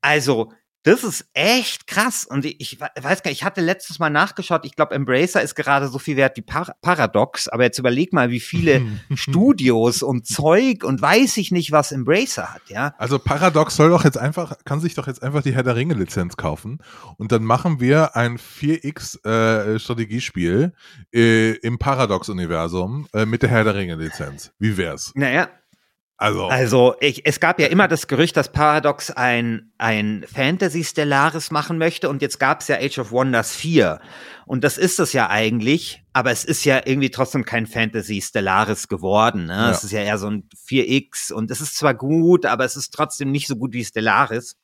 Also, das ist echt krass. Und ich, weiß gar nicht, ich hatte letztes Mal nachgeschaut, ich glaube, Embracer ist gerade so viel wert wie Par Paradox, aber jetzt überleg mal, wie viele Studios und Zeug und weiß ich nicht, was Embracer hat, ja. Also Paradox soll doch jetzt einfach, kann sich doch jetzt einfach die Herr der Ringe Lizenz kaufen und dann machen wir ein 4X äh, äh, im Paradox-Universum äh, mit der Herr der Ringe Lizenz. Wie wär's? Naja, also, also ich, es gab ja immer das Gerücht, dass Paradox ein, ein Fantasy Stellaris machen möchte und jetzt gab es ja Age of Wonders 4 und das ist es ja eigentlich, aber es ist ja irgendwie trotzdem kein Fantasy Stellaris geworden. Ne? Ja. Es ist ja eher so ein 4X und es ist zwar gut, aber es ist trotzdem nicht so gut wie Stellaris.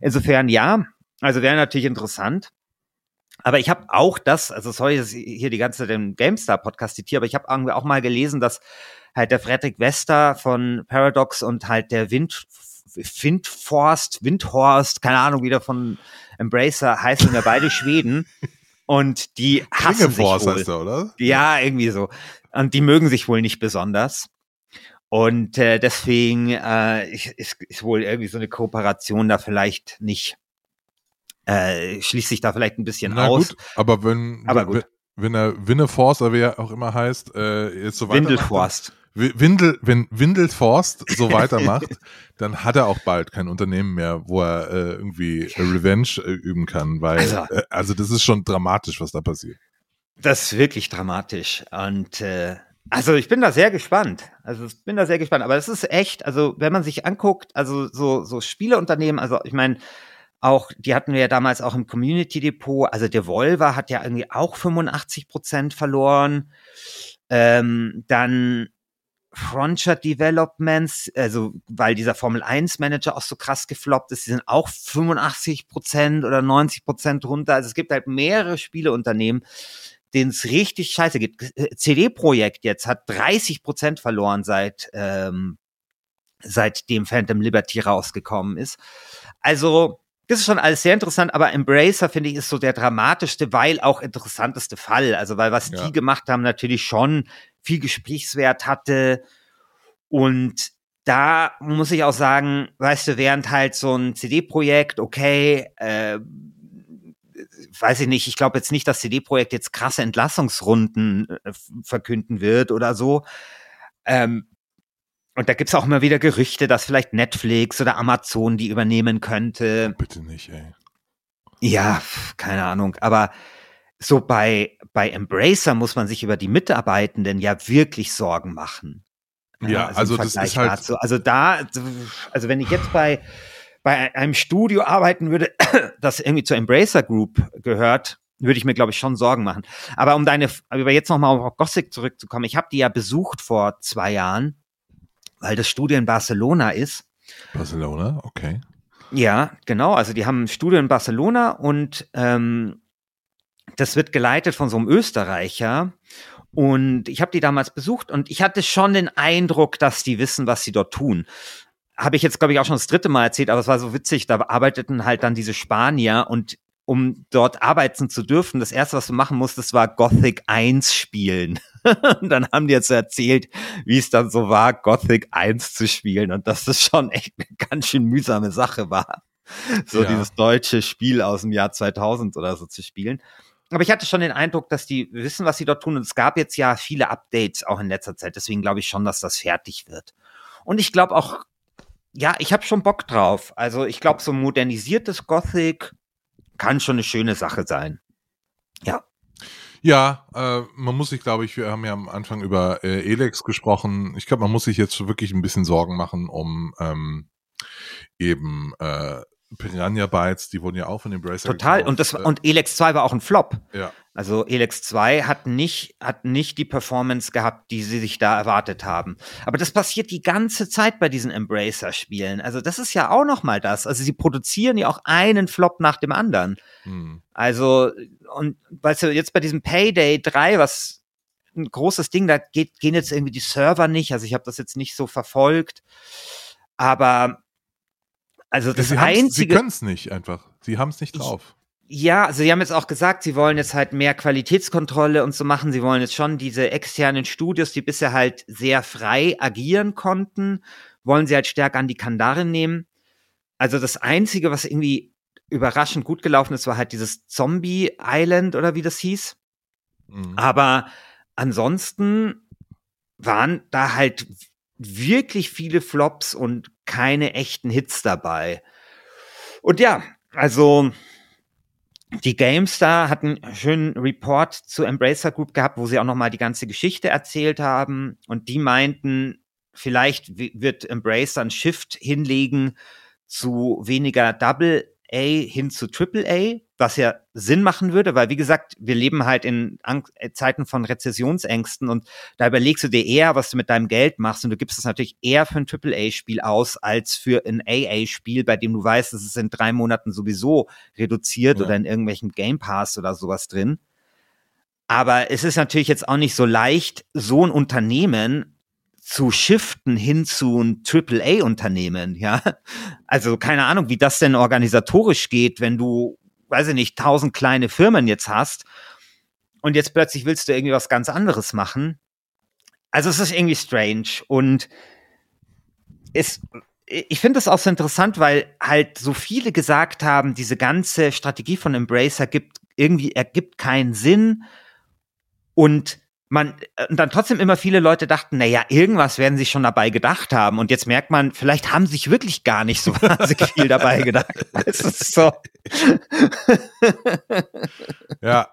Insofern ja, also wäre natürlich interessant. Aber ich habe auch das, also sorry, dass ich hier die ganze Zeit den GameStar-Podcast zitiere, aber ich habe irgendwie auch mal gelesen, dass halt der Fredrik Wester von Paradox und halt der Wind, Windforst, Windhorst, keine Ahnung, wieder von Embracer heißen ja beide Schweden. Und die hassen sich wohl. Heißt er, oder? Ja, irgendwie so. Und die mögen sich wohl nicht besonders. Und äh, deswegen äh, ist, ist wohl irgendwie so eine Kooperation da vielleicht nicht, äh, schließt sich da vielleicht ein bisschen Na aus. Gut, aber wenn, aber gut. wenn, er Winneforce, oder wie er auch immer heißt, äh, jetzt so. Windelforst. Windel, wenn Windelforst so weitermacht, dann hat er auch bald kein Unternehmen mehr, wo er äh, irgendwie Revenge äh, üben kann, weil also, äh, also das ist schon dramatisch, was da passiert. Das ist wirklich dramatisch und äh, also ich bin da sehr gespannt. Also ich bin da sehr gespannt, aber es ist echt, also wenn man sich anguckt, also so so Spieleunternehmen, also ich meine auch, die hatten wir ja damals auch im Community Depot. Also Devolver hat ja irgendwie auch 85 Prozent verloren. Ähm, dann Frontier Developments, also weil dieser Formel 1 Manager auch so krass gefloppt ist, die sind auch 85 Prozent oder 90 Prozent runter. Also es gibt halt mehrere Spieleunternehmen, denen es richtig scheiße geht. CD-Projekt jetzt hat 30 Prozent verloren seit, ähm, seitdem Phantom Liberty rausgekommen ist. Also, das ist schon alles sehr interessant, aber Embracer, finde ich, ist so der dramatischste, weil auch interessanteste Fall. Also, weil was ja. die gemacht haben, natürlich schon viel Gesprächswert hatte. Und da muss ich auch sagen, weißt du, während halt so ein CD-Projekt, okay, äh, weiß ich nicht, ich glaube jetzt nicht, dass CD-Projekt jetzt krasse Entlassungsrunden äh, verkünden wird oder so. Ähm, und da gibt's auch immer wieder Gerüchte, dass vielleicht Netflix oder Amazon die übernehmen könnte. Bitte nicht, ey. Ja, keine Ahnung. Aber so bei, bei Embracer muss man sich über die Mitarbeitenden ja wirklich Sorgen machen. Ja, also, also das ist halt. Dazu. Also da, also wenn ich jetzt bei, bei einem Studio arbeiten würde, das irgendwie zur Embracer Group gehört, würde ich mir, glaube ich, schon Sorgen machen. Aber um deine, aber jetzt nochmal auf Gothic zurückzukommen, ich habe die ja besucht vor zwei Jahren, weil das Studio in Barcelona ist. Barcelona, okay. Ja, genau. Also die haben ein Studio in Barcelona und ähm, das wird geleitet von so einem Österreicher. Und ich habe die damals besucht und ich hatte schon den Eindruck, dass die wissen, was sie dort tun. Habe ich jetzt, glaube ich, auch schon das dritte Mal erzählt, aber es war so witzig, da arbeiteten halt dann diese Spanier und um dort arbeiten zu dürfen, das erste, was du machen musstest, war Gothic 1 spielen. und dann haben die jetzt erzählt, wie es dann so war, Gothic 1 zu spielen und dass das schon echt eine ganz schön mühsame Sache war. So ja. dieses deutsche Spiel aus dem Jahr 2000 oder so zu spielen. Aber ich hatte schon den Eindruck, dass die wissen, was sie dort tun. Und es gab jetzt ja viele Updates auch in letzter Zeit. Deswegen glaube ich schon, dass das fertig wird. Und ich glaube auch, ja, ich habe schon Bock drauf. Also ich glaube, so modernisiertes Gothic kann schon eine schöne Sache sein. Ja. Ja, äh, man muss sich, glaube ich, wir haben ja am Anfang über äh, Elex gesprochen. Ich glaube, man muss sich jetzt wirklich ein bisschen Sorgen machen um ähm, eben äh, Piranha Bytes, die wurden ja auch von dem Bracer Total. Gekauft. Und, das, äh, und Elex 2 war auch ein Flop. Ja. Also Elex 2 hat nicht, hat nicht die Performance gehabt, die sie sich da erwartet haben. Aber das passiert die ganze Zeit bei diesen Embracer-Spielen. Also das ist ja auch noch mal das. Also sie produzieren ja auch einen Flop nach dem anderen. Hm. Also, und weißt du, jetzt bei diesem Payday 3, was ein großes Ding, da geht, gehen jetzt irgendwie die Server nicht. Also ich habe das jetzt nicht so verfolgt. Aber also das sie Einzige. Sie können es nicht einfach. Sie haben es nicht drauf. Ja, also sie haben jetzt auch gesagt, sie wollen jetzt halt mehr Qualitätskontrolle und so machen. Sie wollen jetzt schon diese externen Studios, die bisher halt sehr frei agieren konnten, wollen sie halt stärker an die Kandare nehmen. Also das Einzige, was irgendwie überraschend gut gelaufen ist, war halt dieses Zombie Island oder wie das hieß. Mhm. Aber ansonsten waren da halt wirklich viele Flops und keine echten Hits dabei. Und ja, also die GameStar hatten einen schönen Report zu Embracer Group gehabt, wo sie auch nochmal die ganze Geschichte erzählt haben. Und die meinten, vielleicht wird Embracer ein Shift hinlegen zu weniger Double A hin zu Triple A, was ja Sinn machen würde, weil wie gesagt, wir leben halt in Ang äh, Zeiten von Rezessionsängsten und da überlegst du dir eher, was du mit deinem Geld machst und du gibst es natürlich eher für ein Triple A Spiel aus als für ein AA Spiel, bei dem du weißt, dass es in drei Monaten sowieso reduziert ja. oder in irgendwelchen Game Pass oder sowas drin. Aber es ist natürlich jetzt auch nicht so leicht, so ein Unternehmen zu shiften hin zu ein AAA-Unternehmen, ja. Also keine Ahnung, wie das denn organisatorisch geht, wenn du, weiß ich nicht, tausend kleine Firmen jetzt hast und jetzt plötzlich willst du irgendwie was ganz anderes machen. Also es ist irgendwie strange und es, ich finde das auch so interessant, weil halt so viele gesagt haben, diese ganze Strategie von Embracer gibt irgendwie ergibt keinen Sinn und man äh, und dann trotzdem immer viele Leute dachten, na ja, irgendwas werden sie schon dabei gedacht haben. Und jetzt merkt man, vielleicht haben sich wirklich gar nicht so wahnsinnig viel dabei gedacht. Es ist so. ja.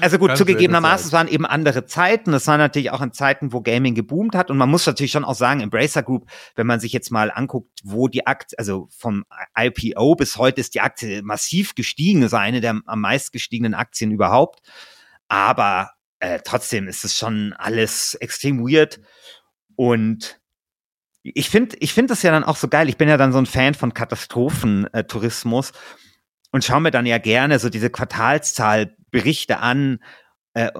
also gut, zugegebenermaßen, es waren eben andere Zeiten. Es waren natürlich auch in Zeiten, wo Gaming geboomt hat. Und man muss natürlich schon auch sagen, Embracer Group, wenn man sich jetzt mal anguckt, wo die Aktie, also vom IPO bis heute ist die Aktie massiv gestiegen, ist eine der am meist gestiegenen Aktien überhaupt. Aber äh, trotzdem ist es schon alles extrem weird. Und ich finde ich finde das ja dann auch so geil. Ich bin ja dann so ein Fan von Katastrophentourismus und schaue mir dann ja gerne so diese Quartalszahlberichte an, äh,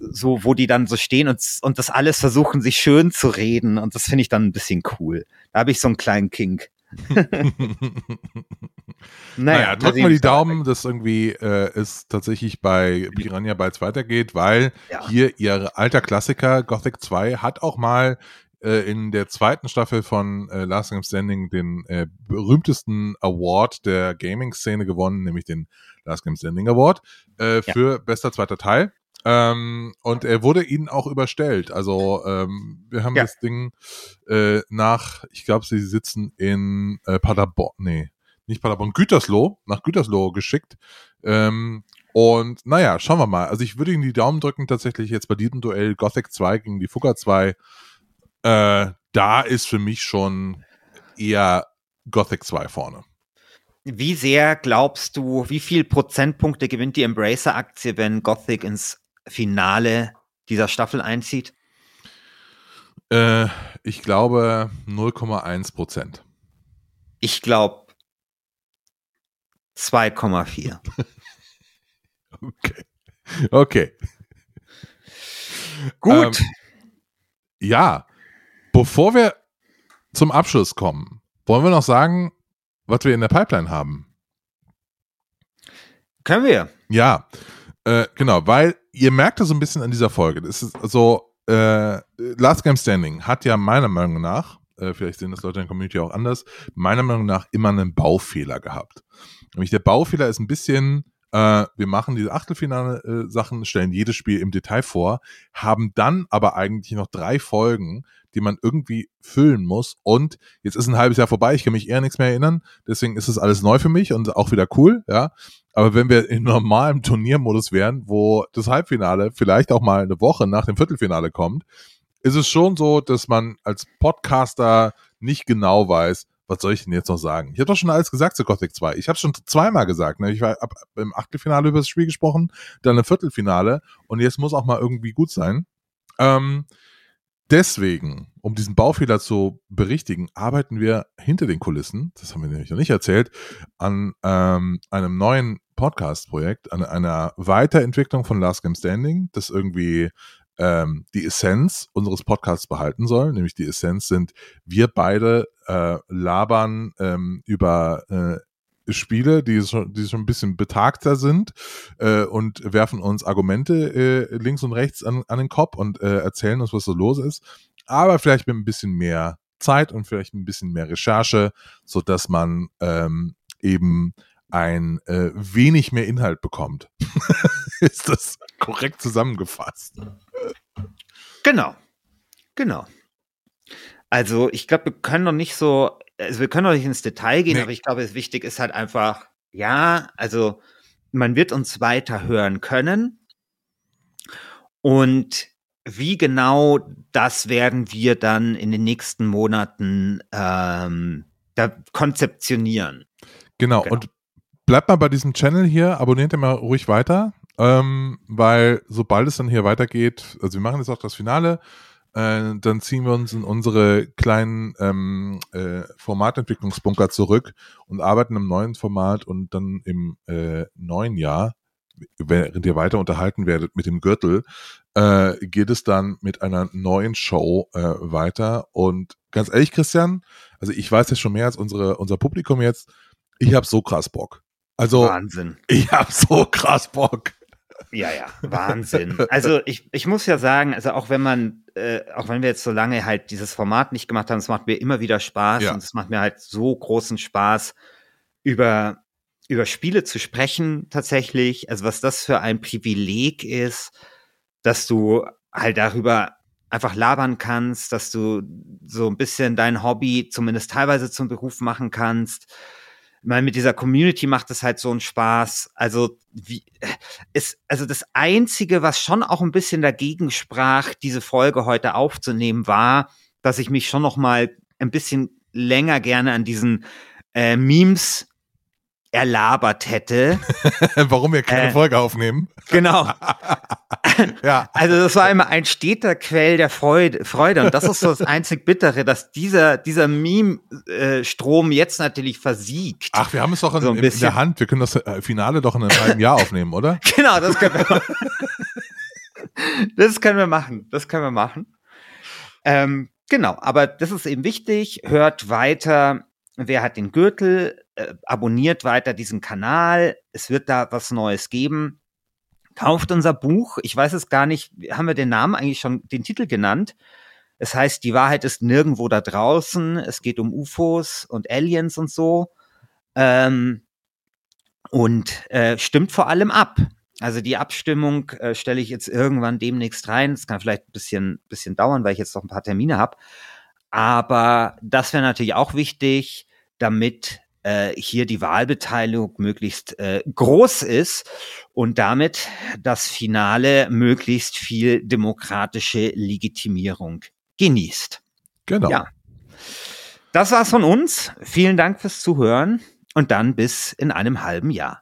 so wo die dann so stehen und, und das alles versuchen, sich schön zu reden. Und das finde ich dann ein bisschen cool. Da habe ich so einen kleinen Kink. Naja, naja drücken wir die Daumen, dass irgendwie äh, es tatsächlich bei Piranha Bytes weitergeht, weil ja. hier ihr alter Klassiker Gothic 2 hat auch mal äh, in der zweiten Staffel von äh, Last Game Standing den äh, berühmtesten Award der Gaming-Szene gewonnen, nämlich den Last Game Standing Award äh, für ja. bester zweiter Teil. Ähm, und er wurde ihnen auch überstellt. Also ähm, wir haben ja. das Ding äh, nach, ich glaube, sie sitzen in äh, Paderborn, nee, nicht Paderborn, Gütersloh, nach Gütersloh geschickt. Ähm, und naja, schauen wir mal. Also ich würde Ihnen die Daumen drücken, tatsächlich jetzt bei diesem Duell Gothic 2 gegen die Fugger 2. Äh, da ist für mich schon eher Gothic 2 vorne. Wie sehr glaubst du, wie viel Prozentpunkte gewinnt die Embracer-Aktie, wenn Gothic ins Finale dieser Staffel einzieht? Äh, ich glaube 0,1 Prozent. Ich glaube 2,4. okay. Okay. Gut. Ähm, ja, bevor wir zum Abschluss kommen, wollen wir noch sagen, was wir in der Pipeline haben. Können wir. Ja, äh, genau, weil ihr merkt das so ein bisschen an dieser Folge. Das ist so, äh, Last Game Standing hat ja meiner Meinung nach, äh, vielleicht sehen das Leute in der Community auch anders, meiner Meinung nach immer einen Baufehler gehabt. Nämlich der Baufehler ist ein bisschen, äh, wir machen diese Achtelfinale-Sachen, stellen jedes Spiel im Detail vor, haben dann aber eigentlich noch drei Folgen, die man irgendwie füllen muss. Und jetzt ist ein halbes Jahr vorbei, ich kann mich eher nichts mehr erinnern. Deswegen ist es alles neu für mich und auch wieder cool, ja. Aber wenn wir in normalem Turniermodus wären, wo das Halbfinale vielleicht auch mal eine Woche nach dem Viertelfinale kommt, ist es schon so, dass man als Podcaster nicht genau weiß, was soll ich denn jetzt noch sagen? Ich habe doch schon alles gesagt zu Gothic 2. Ich habe schon zweimal gesagt. Ne? Ich war ab, im Achtelfinale über das Spiel gesprochen, dann im Viertelfinale und jetzt muss auch mal irgendwie gut sein. Ähm, deswegen, um diesen Baufehler zu berichtigen, arbeiten wir hinter den Kulissen, das haben wir nämlich noch nicht erzählt, an ähm, einem neuen Podcast-Projekt, an einer Weiterentwicklung von Last Game Standing, das irgendwie ähm, die Essenz unseres Podcasts behalten soll. Nämlich die Essenz sind, wir beide äh, labern ähm, über äh, Spiele, die schon, die schon ein bisschen betagter sind äh, und werfen uns Argumente äh, links und rechts an, an den Kopf und äh, erzählen uns, was so los ist. Aber vielleicht mit ein bisschen mehr Zeit und vielleicht ein bisschen mehr Recherche, so dass man ähm, eben ein äh, wenig mehr Inhalt bekommt. ist das korrekt zusammengefasst? Genau. Genau. Also ich glaube, wir können noch nicht so also wir können noch nicht ins Detail gehen, nee. aber ich glaube, es wichtig ist halt einfach, ja, also man wird uns weiter hören können. Und wie genau das werden wir dann in den nächsten Monaten ähm, da konzeptionieren. Genau. genau. und bleibt mal bei diesem Channel hier, abonniert mal ruhig weiter, ähm, weil sobald es dann hier weitergeht, also wir machen jetzt auch das Finale, äh, dann ziehen wir uns in unsere kleinen ähm, äh, Formatentwicklungsbunker zurück und arbeiten im neuen Format und dann im äh, neuen Jahr, während ihr weiter unterhalten werdet mit dem Gürtel, äh, geht es dann mit einer neuen Show äh, weiter. Und ganz ehrlich, Christian, also ich weiß ja schon mehr als unsere, unser Publikum jetzt, ich habe so krass Bock. Also, Wahnsinn. Ich habe so krass Bock. Ja, ja, Wahnsinn. Also ich, ich muss ja sagen, also auch wenn man, äh, auch wenn wir jetzt so lange halt dieses Format nicht gemacht haben, es macht mir immer wieder Spaß ja. und es macht mir halt so großen Spaß, über, über Spiele zu sprechen tatsächlich. Also was das für ein Privileg ist, dass du halt darüber einfach labern kannst, dass du so ein bisschen dein Hobby zumindest teilweise zum Beruf machen kannst meine, mit dieser Community macht es halt so einen Spaß. Also, wie, ist, also das Einzige, was schon auch ein bisschen dagegen sprach, diese Folge heute aufzunehmen, war, dass ich mich schon noch mal ein bisschen länger gerne an diesen äh, Memes erlabert hätte. Warum wir keine äh, Folge aufnehmen. Genau. ja. Also das war immer ein steter Quell der Freude, Freude. Und das ist so das einzig Bittere, dass dieser, dieser Meme-Strom jetzt natürlich versiegt. Ach, wir haben es doch in, so in, der Hand. Wir können das äh, Finale doch in einem halben Jahr aufnehmen, oder? Genau, das können wir machen. das können wir machen. Das können wir machen. Ähm, genau, aber das ist eben wichtig. Hört weiter. Wer hat den Gürtel? äh, abonniert weiter diesen Kanal. Es wird da was Neues geben. Kauft unser Buch. Ich weiß es gar nicht. Haben wir den Namen eigentlich schon, den Titel genannt? Es heißt, die Wahrheit ist nirgendwo da draußen. Es geht um UFOs und Aliens und so. Ähm, und äh, stimmt vor allem ab. Also die Abstimmung äh, stelle ich jetzt irgendwann demnächst rein. Es kann vielleicht ein bisschen, bisschen dauern, weil ich jetzt noch ein paar Termine habe. Aber das wäre natürlich auch wichtig, damit äh, hier die Wahlbeteiligung möglichst äh, groß ist und damit das Finale möglichst viel demokratische Legitimierung genießt. Genau. Ja. Das war's von uns. Vielen Dank fürs Zuhören und dann bis in einem halben Jahr.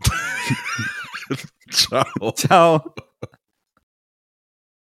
Ciao. Ciao.